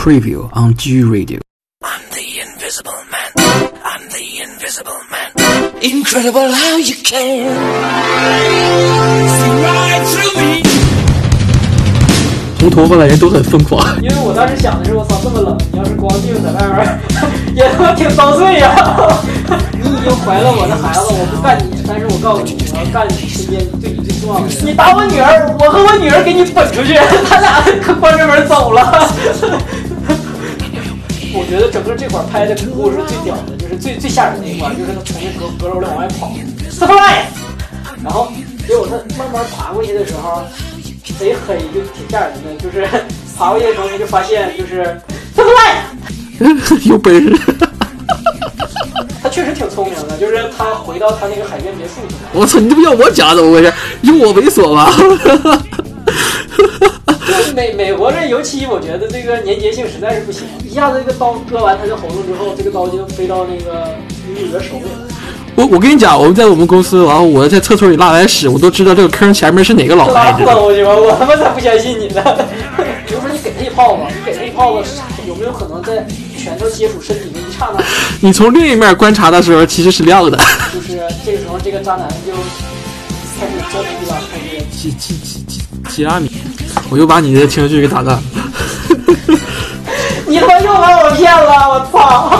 Preview on G Radio. I'm the invisible man. I'm the invisible man. Incredible how you can see right through me. 红头发的人都很疯狂。因为我当时想的是，我操，这么冷，你要是光腚在外面，也他妈挺遭罪呀。你已经怀了我的孩子，我不干你，但是我告诉你，我要干你身边对你最重要的人。你打我女儿，我和我女儿给你滚出去，他俩可关着门走了。我觉得整个这块儿拍的恐怖是最屌的，就是最最吓人的一块儿，就是他从那阁阁楼里往外跑，surprise，然后结果他慢慢爬过去的时候，贼黑，就挺吓人的，就是爬过去的时候他就发现就是 surprise。有本事！他确实挺聪明的，就是他回到他那个海边别墅去了。我操，你这不要我讲怎么回事？用我猥琐吗？就美美国这油漆，我觉得这个粘结性实在是不行，一下子这个刀割完他的喉咙之后，这个刀就飞到那个女主的手里了。我我跟你讲，我们在我们公司，然后我在厕所里拉完屎，我都知道这个坑前面是哪个老拉孩子。倒去吧，我他妈才不相信你呢。比如说你给他一炮子，你给他一炮子，有没有可能在拳头接触身体那一刹那，你从另一面观察的时候，其实是亮的。就是这个时候这个渣男就开始交替了，开始吉吉吉吉吉拉米，我又把你的情绪给打断了。你他妈又把我骗了，我操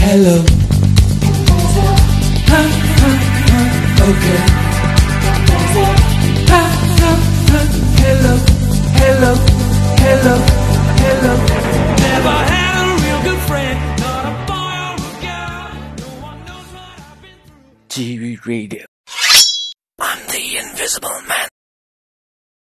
！Hello. Okay. Hello, hello, hello, hello. Never had a real good friend, not a boy or a girl. No one knows what I've been through. 基于 Radio。Invisible Man.